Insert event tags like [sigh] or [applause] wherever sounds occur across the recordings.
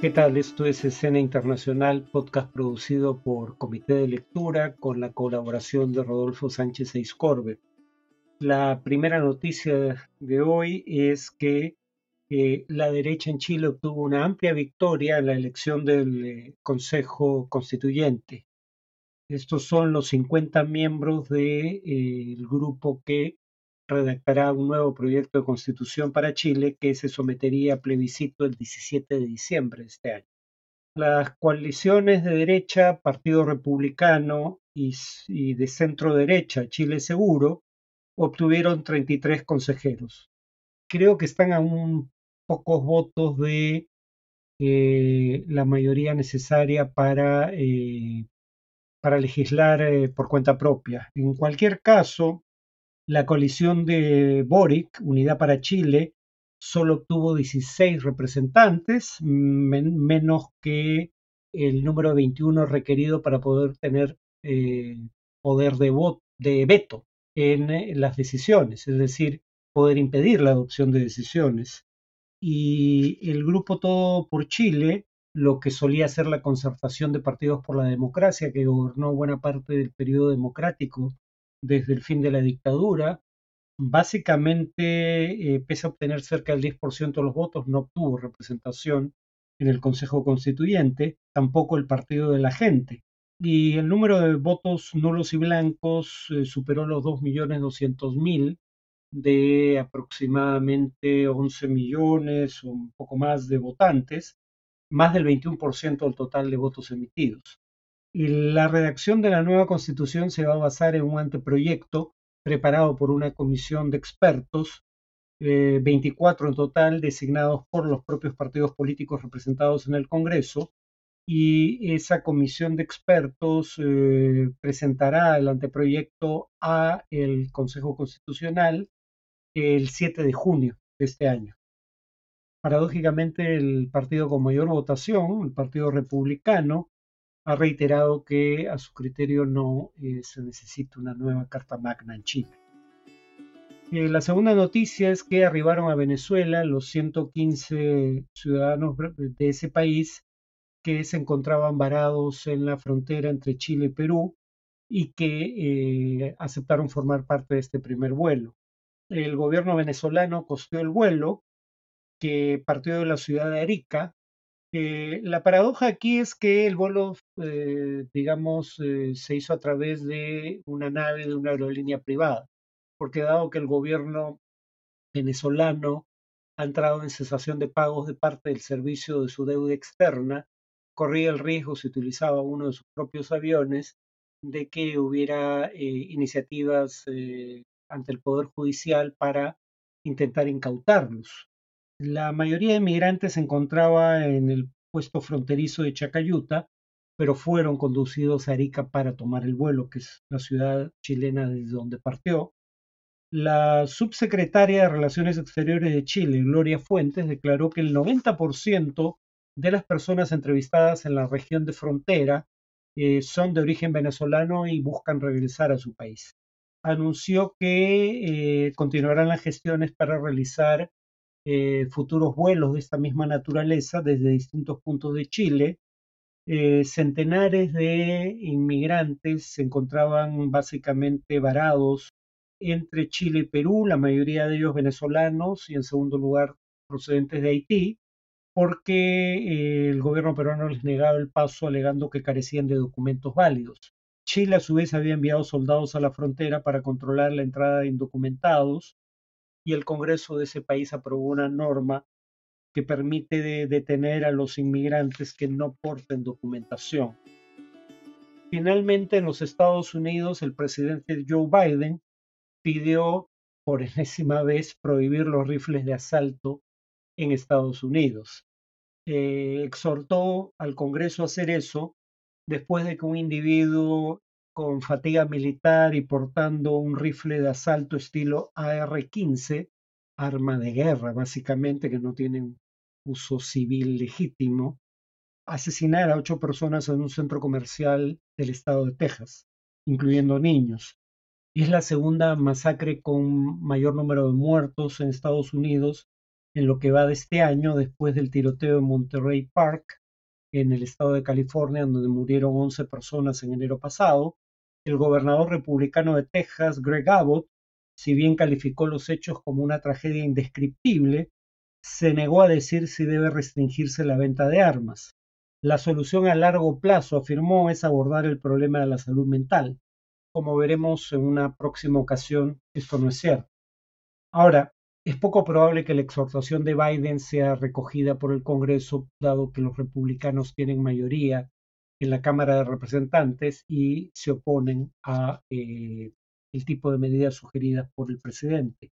¿Qué tal? Esto es Escena Internacional, podcast producido por Comité de Lectura con la colaboración de Rodolfo Sánchez Eiscorbe. La primera noticia de hoy es que eh, la derecha en Chile obtuvo una amplia victoria en la elección del eh, Consejo Constituyente. Estos son los 50 miembros del de, eh, grupo que redactará un nuevo proyecto de constitución para Chile que se sometería a plebiscito el 17 de diciembre de este año. Las coaliciones de derecha, Partido Republicano y, de centro derecha, Chile Seguro, obtuvieron 33 consejeros. Creo que están a un pocos votos de eh, la mayoría necesaria para, eh, para legislar eh, por cuenta propia. En cualquier caso, la coalición de Boric, Unidad para Chile, solo obtuvo 16 representantes, menos que el número 21 requerido para poder tener poder de, veto en las decisiones, es decir, poder impedir la adopción de decisiones. Y el grupo Todo por Chile, lo que solía ser la concertación de partidos por la democracia, que gobernó buena parte del periodo democrático desde el fin de la dictadura, básicamente, eh, pese a obtener cerca del 10% de los votos, no obtuvo representación en el Consejo Constituyente, tampoco el Partido de la Gente. Y el número de votos nulos y blancos eh, superó los 2.200.000 de aproximadamente 11 millones o un poco más de votantes, más del 21% del total de votos emitidos. La redacción de la nueva constitución se va a basar en un anteproyecto preparado por una comisión de expertos, 24 eh, en total, designados por los propios partidos políticos representados en el Congreso, y esa comisión de expertos eh, presentará el anteproyecto a el Consejo Constitucional el 7 de junio de este año. Paradójicamente, el partido con mayor votación, el Partido Republicano, ha reiterado que a su criterio no eh, se necesita una nueva Carta Magna en Chile. Eh, la segunda noticia es que arribaron a Venezuela los 115 ciudadanos de ese país que se encontraban varados en la frontera entre Chile y Perú y que eh, aceptaron formar parte de este primer vuelo el gobierno venezolano costeó el vuelo que partió de la ciudad de Arica. Eh, la paradoja aquí es que el vuelo, eh, digamos, eh, se hizo a través de una nave de una aerolínea privada, porque dado que el gobierno venezolano ha entrado en cesación de pagos de parte del servicio de su deuda externa, corría el riesgo, si utilizaba uno de sus propios aviones, de que hubiera iniciativas ante el Poder Judicial para intentar incautarlos. La mayoría de migrantes se encontraba en el puesto fronterizo de Chacayuta, pero fueron conducidos a Arica para tomar el vuelo, que es la ciudad chilena desde donde partió. La subsecretaria de Relaciones Exteriores de Chile, Gloria Fuentes, declaró que el 90% de las personas entrevistadas en la región de frontera eh, son de origen venezolano y buscan regresar a su país anunció que eh, continuarán las gestiones para realizar eh, futuros vuelos de esta misma naturaleza desde distintos puntos de Chile. Eh, centenares de inmigrantes se encontraban básicamente varados entre Chile y Perú, la mayoría de ellos venezolanos y en segundo lugar procedentes de Haití, porque el gobierno peruano les negaba el paso alegando que carecían de documentos válidos. Chile a su vez había enviado soldados a la frontera para controlar la entrada de indocumentados y el Congreso de ese país aprobó una norma que permite detener a los inmigrantes que no porten documentación. Finalmente, en los Estados Unidos, el presidente Joe Biden pidió por [laughs] enésima vez prohibir los rifles de asalto en Estados Unidos. Eh, exhortó al Congreso a hacer eso después de que un individuo con fatiga militar y portando un rifle de asalto estilo AR-15, arma de guerra básicamente que no tiene uso civil legítimo, asesinara a ocho personas en un centro comercial del estado de Texas, incluyendo niños. Es la segunda masacre con mayor número de muertos en Estados Unidos en lo que va de este año después del tiroteo en Monterey Park, en el estado de California, donde murieron 11 personas en enero pasado. El gobernador republicano de Texas, Greg Abbott, si bien calificó los hechos como una tragedia indescriptible, se negó a decir si debe restringirse la venta de armas. La solución a largo plazo, afirmó, es abordar el problema de la salud mental. Como veremos en una próxima ocasión, esto no es cierto. Ahora, es poco probable que la exhortación de Biden sea recogida por el Congreso, dado que los republicanos tienen mayoría en la Cámara de Representantes y se oponen a eh, el tipo de medidas sugeridas por el presidente.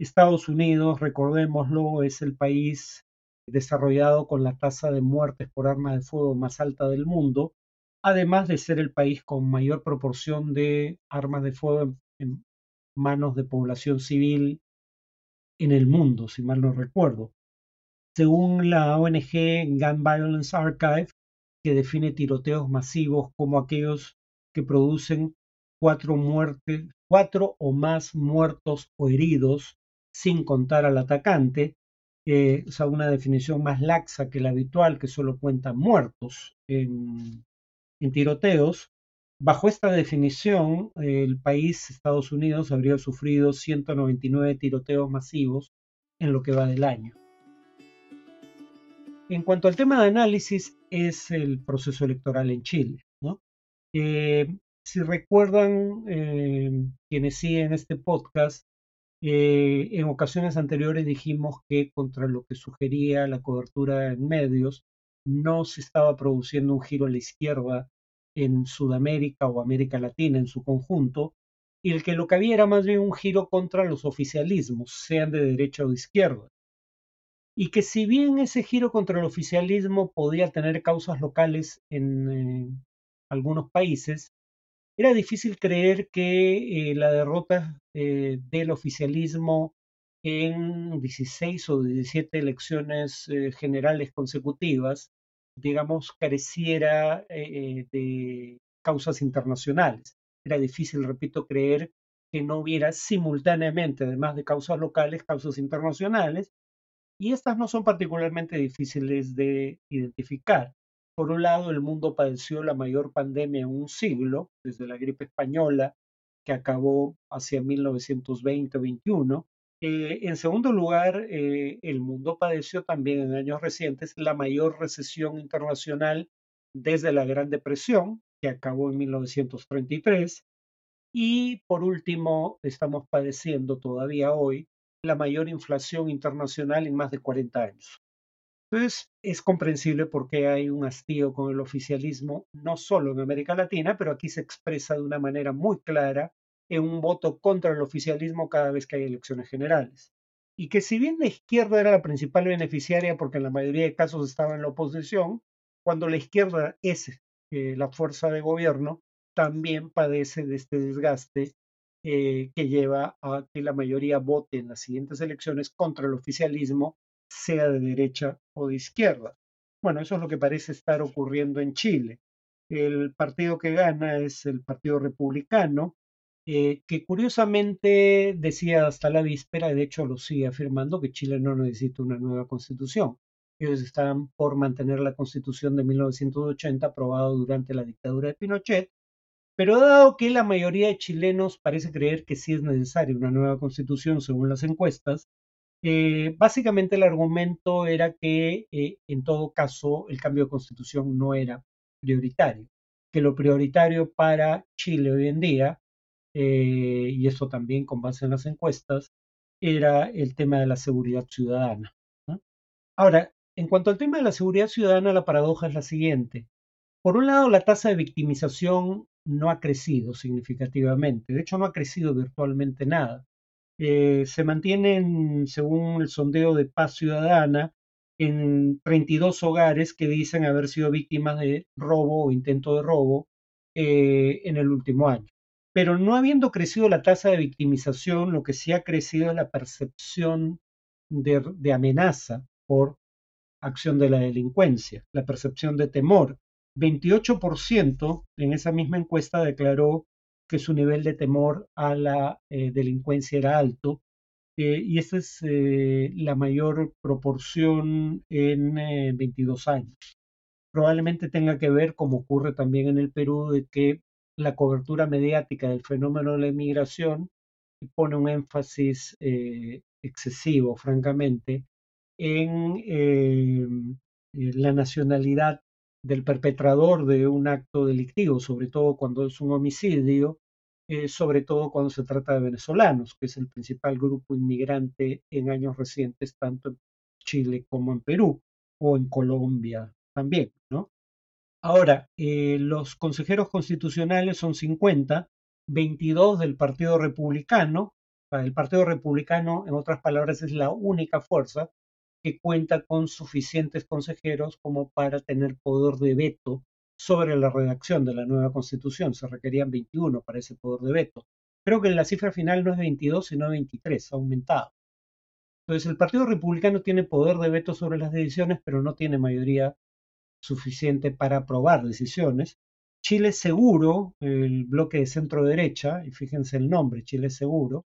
Estados Unidos, recordémoslo, es el país desarrollado con la tasa de muertes por arma de fuego más alta del mundo, además de ser el país con mayor proporción de armas de fuego en manos de población civil en el mundo, si mal no recuerdo. Según la ONG Gun Violence Archive, que define tiroteos masivos como aquellos que producen cuatro muertes, cuatro o más muertos o heridos, sin contar al atacante, eh, una definición más laxa que la habitual, que solo cuenta muertos en tiroteos, Bajo esta definición, el país, Estados Unidos, habría sufrido 199 tiroteos masivos en lo que va del año. En cuanto al tema de análisis, es el proceso electoral en Chile. Eh, si recuerdan, eh, quienes siguen este podcast, eh, en ocasiones anteriores dijimos que contra lo que sugería la cobertura en medios, no se estaba produciendo un giro a la izquierda en Sudamérica o América Latina en su conjunto, y el que lo que había era más bien un giro contra los oficialismos, sean de derecha o de izquierda. Y que si bien ese giro contra el oficialismo podía tener causas locales en eh, algunos países, era difícil creer que eh, la derrota eh, del oficialismo en 16 o 17 elecciones generales consecutivas digamos, careciera eh, de causas internacionales. Era difícil, repito, creer que no hubiera simultáneamente, además de causas locales, causas internacionales, y estas no son particularmente difíciles de identificar. Por un lado, el mundo padeció la mayor pandemia en un siglo, desde la gripe española, que acabó hacia 1920-21, eh, en segundo lugar, eh, el mundo padeció también en años recientes la mayor recesión internacional desde la Gran Depresión, que acabó en 1933. Y por último, estamos padeciendo todavía hoy la mayor inflación internacional en más de 40 años. Entonces, es comprensible por qué hay un hastío con el oficialismo, no solo en América Latina, pero aquí se expresa de una manera muy clara en un voto contra el oficialismo cada vez que hay elecciones generales. Y que si bien la izquierda era la principal beneficiaria porque en la mayoría de casos estaba en la oposición, cuando la izquierda es eh, la fuerza de gobierno, también padece de este desgaste eh, que lleva a que la mayoría vote en las siguientes elecciones contra el oficialismo, sea de derecha o de izquierda. Bueno, eso es lo que parece estar ocurriendo en Chile. El partido que gana es el Partido Republicano, eh, que curiosamente decía hasta la víspera, de hecho lo sigue afirmando, que Chile no necesita una nueva constitución. Ellos están por mantener la constitución de 1980 aprobada durante la dictadura de Pinochet, pero dado que la mayoría de chilenos parece creer que sí es necesaria una nueva constitución según las encuestas, eh, básicamente el argumento era que eh, en todo caso el cambio de constitución no era prioritario, que lo prioritario para Chile hoy en día eh, y eso también con base en las encuestas, era el tema de la seguridad ciudadana. Ahora, en cuanto al tema de la seguridad ciudadana, la paradoja es la siguiente. Por un lado, la tasa de victimización no ha crecido significativamente, de hecho no ha crecido virtualmente nada. Eh, se mantienen, según el sondeo de paz ciudadana, en 32 hogares que dicen haber sido víctimas de robo o intento de robo eh, en el último año. Pero no habiendo crecido la tasa de victimización, lo que sí ha crecido es la percepción de, amenaza por acción de la delincuencia, la percepción de temor. 28% en esa misma encuesta declaró que su nivel de temor a la eh, delincuencia era alto eh, y esta es eh, la mayor proporción en 22 años. Probablemente tenga que ver, como ocurre también en el Perú, de que la cobertura mediática del fenómeno de la inmigración pone un énfasis excesivo, francamente, en la nacionalidad del perpetrador de un acto delictivo, sobre todo cuando es un homicidio, eh, sobre todo cuando se trata de venezolanos, que es el principal grupo inmigrante en años recientes, tanto en Chile como en Perú, o en Colombia también, ¿no? Ahora, eh, los consejeros constitucionales son 50, 22 del Partido Republicano. El Partido Republicano, en otras palabras, es la única fuerza que cuenta con suficientes consejeros como para tener poder de veto sobre la redacción de la nueva constitución. Se requerían 21 para ese poder de veto. Creo que la cifra final no es 22, sino 23, ha aumentado. Entonces, el Partido Republicano tiene poder de veto sobre las decisiones, pero no tiene mayoría suficiente para aprobar decisiones. Chile Seguro, el bloque de centro derecha, y fíjense el nombre, Chile Seguro,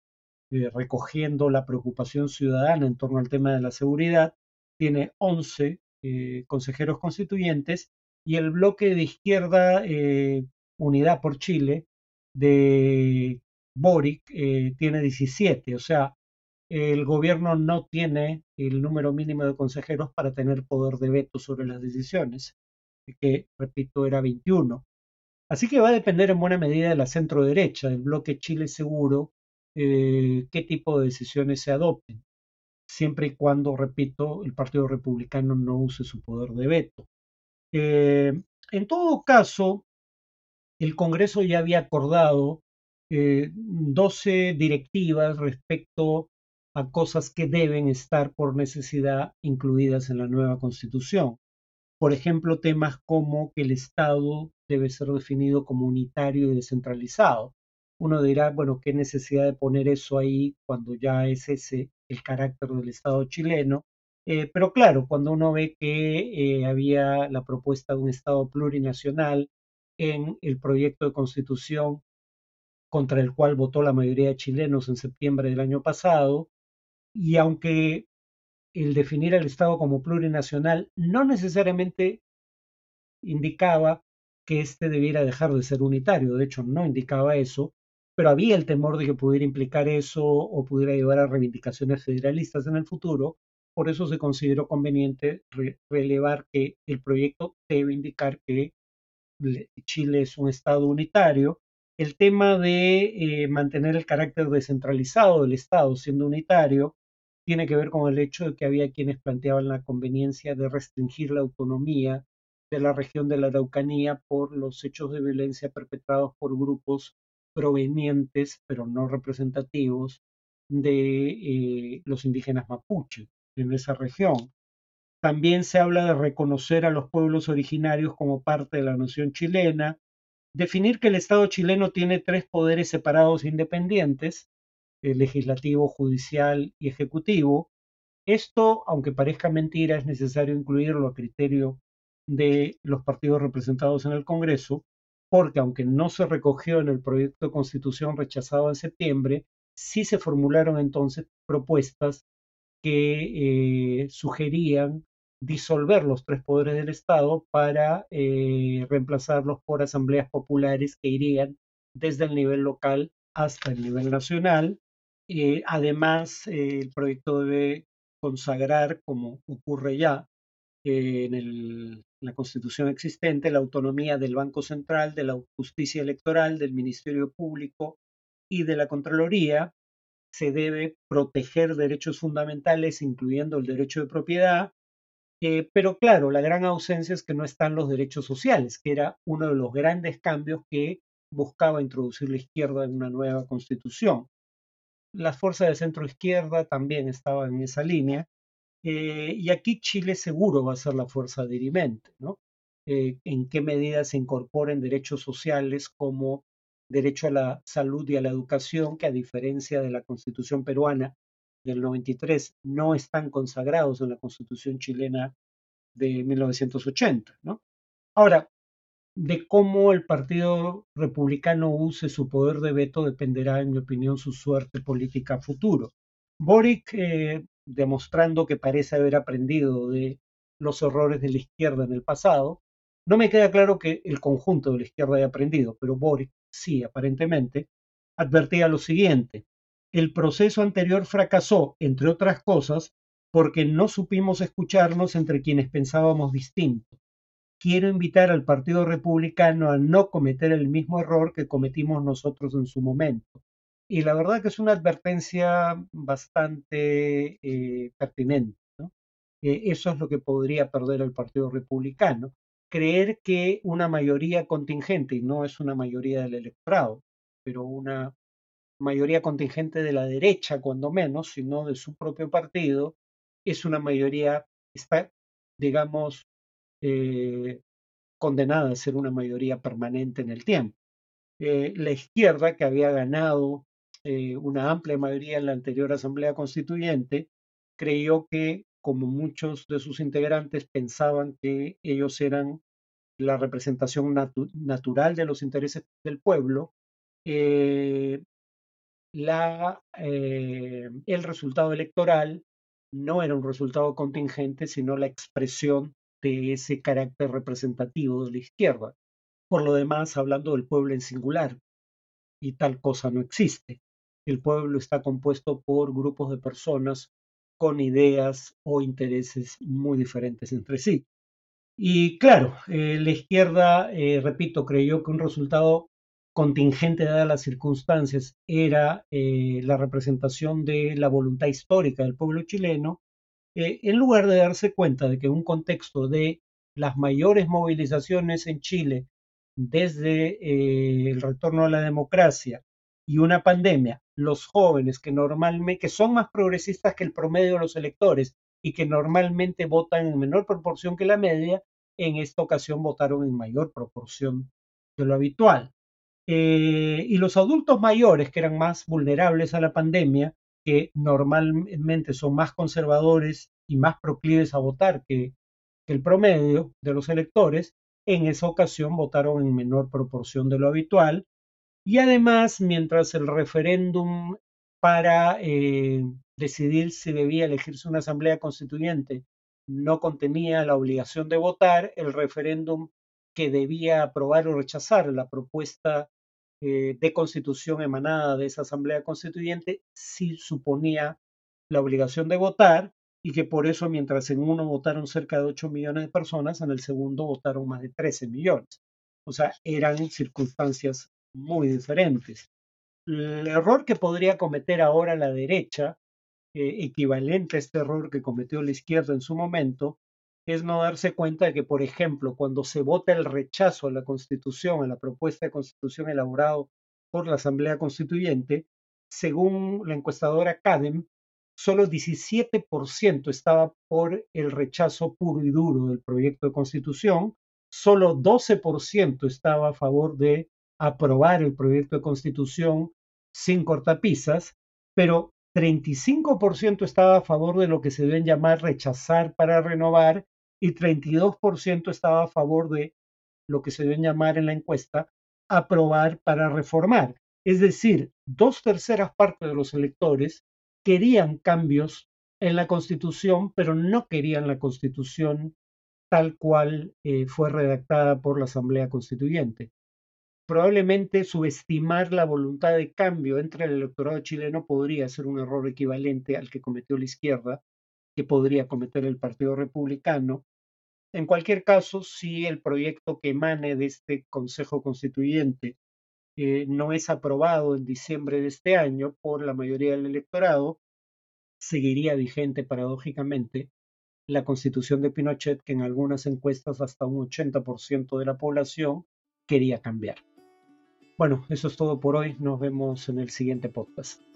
eh, recogiendo la preocupación ciudadana en torno al tema de la seguridad, tiene 11 eh, consejeros constituyentes y el bloque de izquierda eh, Unidad por Chile de Boric tiene 17, o sea, el gobierno no tiene el número mínimo de consejeros para tener poder de veto sobre las decisiones, que, repito, era 21. Así que va a depender en buena medida de la centro derecha, del bloque Chile Seguro, eh, qué tipo de decisiones se adopten, siempre y cuando, repito, el Partido Republicano no use su poder de veto. Eh, en todo caso, el Congreso ya había acordado 12 eh, directivas respecto a cosas que deben estar por necesidad incluidas en la nueva Constitución. Por ejemplo, temas como que el Estado debe ser definido como unitario y descentralizado, uno dirá, bueno, qué necesidad de poner eso ahí cuando ya es ese el carácter del Estado chileno. Eh, pero claro, cuando uno ve que eh, había la propuesta de un Estado plurinacional en el proyecto de constitución contra el cual votó la mayoría de chilenos en septiembre del año pasado, y aunque el definir al Estado como plurinacional no necesariamente indicaba que éste debiera dejar de ser unitario, de hecho no indicaba eso, pero había el temor de que pudiera implicar eso o pudiera llevar a reivindicaciones federalistas en el futuro. Por eso se consideró conveniente relevar que el proyecto debe indicar que Chile es un Estado unitario. El tema de eh, mantener el carácter descentralizado del Estado siendo unitario tiene que ver con el hecho de que había quienes planteaban la conveniencia de restringir la autonomía de la región de la Araucanía por los hechos de violencia perpetrados por grupos provenientes, pero no representativos, de eh, los indígenas mapuche en esa región. También se habla de reconocer a los pueblos originarios como parte de la nación chilena, definir que el Estado chileno tiene tres poderes separados e independientes, el legislativo, judicial y ejecutivo. Esto, aunque parezca mentira, es necesario incluirlo a criterio de los partidos representados en el Congreso, porque aunque no se recogió en el proyecto de constitución rechazado en septiembre, sí se formularon entonces propuestas que eh, sugerían disolver los tres poderes del Estado para eh, reemplazarlos por asambleas populares que irían desde el nivel local hasta el nivel nacional. Eh, además, el proyecto debe consagrar, como ocurre ya, en la constitución existente la autonomía del Banco Central, de la justicia electoral, del Ministerio Público y de la Contraloría. Se debe proteger derechos fundamentales, incluyendo el derecho de propiedad. Eh, pero claro, la gran ausencia es que no están los derechos sociales, que era uno de los grandes cambios que buscaba introducir la izquierda en una nueva constitución. Las fuerzas de centro izquierda también estaban en esa línea eh, y aquí Chile seguro va a ser la fuerza dirimente, ¿no? Eh, en qué medida se incorporen derechos sociales como derecho a la salud y a la educación, que a diferencia de la constitución peruana del 93, no están consagrados en la constitución chilena de 1980, ¿no? Ahora, de cómo el Partido Republicano use su poder de veto dependerá, en mi opinión, su suerte política futuro. Boric, eh, demostrando que parece haber aprendido de los errores de la izquierda en el pasado, no me queda claro que el conjunto de la izquierda haya aprendido, pero Boric sí, aparentemente, advertía lo siguiente. El proceso anterior fracasó, entre otras cosas, porque no supimos escucharnos entre quienes pensábamos distinto. Quiero invitar al Partido Republicano a no cometer el mismo error que cometimos nosotros en su momento. Y la verdad que es una advertencia bastante eh, pertinente. Eh, eso es lo que podría perder el Partido Republicano. Creer que una mayoría contingente, y no es una mayoría del electorado, pero una mayoría contingente de la derecha, cuando menos, sino de su propio partido, es una mayoría, está, digamos, eh, condenada a ser una mayoría permanente en el tiempo. Eh, la izquierda, que había ganado eh, una amplia mayoría en la anterior Asamblea Constituyente, creyó que, como muchos de sus integrantes pensaban que ellos eran la representación natural de los intereses del pueblo, la, el resultado electoral no era un resultado contingente, sino la expresión de ese carácter representativo de la izquierda. Por lo demás, hablando del pueblo en singular, y tal cosa no existe. El pueblo está compuesto por grupos de personas con ideas o intereses muy diferentes entre sí. Y claro, eh, la izquierda, eh, repito, creyó que un resultado contingente dadas las circunstancias era eh, la representación de la voluntad histórica del pueblo chileno, eh, en lugar de darse cuenta de que en un contexto de las mayores movilizaciones en Chile desde eh, el retorno a la democracia y una pandemia, los jóvenes que normalmente, que son más progresistas que el promedio de los electores y que normalmente votan en menor proporción que la media, en esta ocasión votaron en mayor proporción de lo habitual. Eh, y los adultos mayores, que eran más vulnerables a la pandemia, que normalmente son más conservadores y más proclives a votar que, el promedio de los electores, en esa ocasión votaron en menor proporción de lo habitual. Y además, mientras el referéndum para eh, decidir si debía elegirse una asamblea constituyente no contenía la obligación de votar, el referéndum que debía aprobar o rechazar la propuesta eh, de constitución emanada de esa Asamblea Constituyente sí suponía la obligación de votar y que por eso mientras en uno votaron cerca de 8 millones de personas, en el segundo votaron más de 13 millones. O sea, eran circunstancias muy diferentes. El error que podría cometer ahora la derecha, eh, equivalente a este error que cometió la izquierda en su momento, es no darse cuenta de que, por ejemplo, cuando se vota el rechazo a la Constitución, a la propuesta de Constitución elaborado por la Asamblea Constituyente, según la encuestadora CADEM, solo 17% estaba por el rechazo puro y duro del proyecto de Constitución, solo 12% estaba a favor de aprobar el proyecto de Constitución sin cortapisas, pero 35% estaba a favor de lo que se deben llamar rechazar para renovar y 32% estaba a favor de lo que se debe llamar en la encuesta aprobar para reformar. Es decir, dos terceras partes de los electores querían cambios en la constitución, pero no querían la constitución tal cual eh, fue redactada por la Asamblea Constituyente. Probablemente subestimar la voluntad de cambio entre el electorado chileno podría ser un error equivalente al que cometió la izquierda, que podría cometer el Partido Republicano, en cualquier caso, si el proyecto que emane de este Consejo Constituyente eh, no es aprobado en diciembre de este año por la mayoría del electorado, seguiría vigente paradójicamente la constitución de Pinochet que en algunas encuestas hasta un 80% de la población quería cambiar. Bueno, eso es todo por hoy. Nos vemos en el siguiente podcast.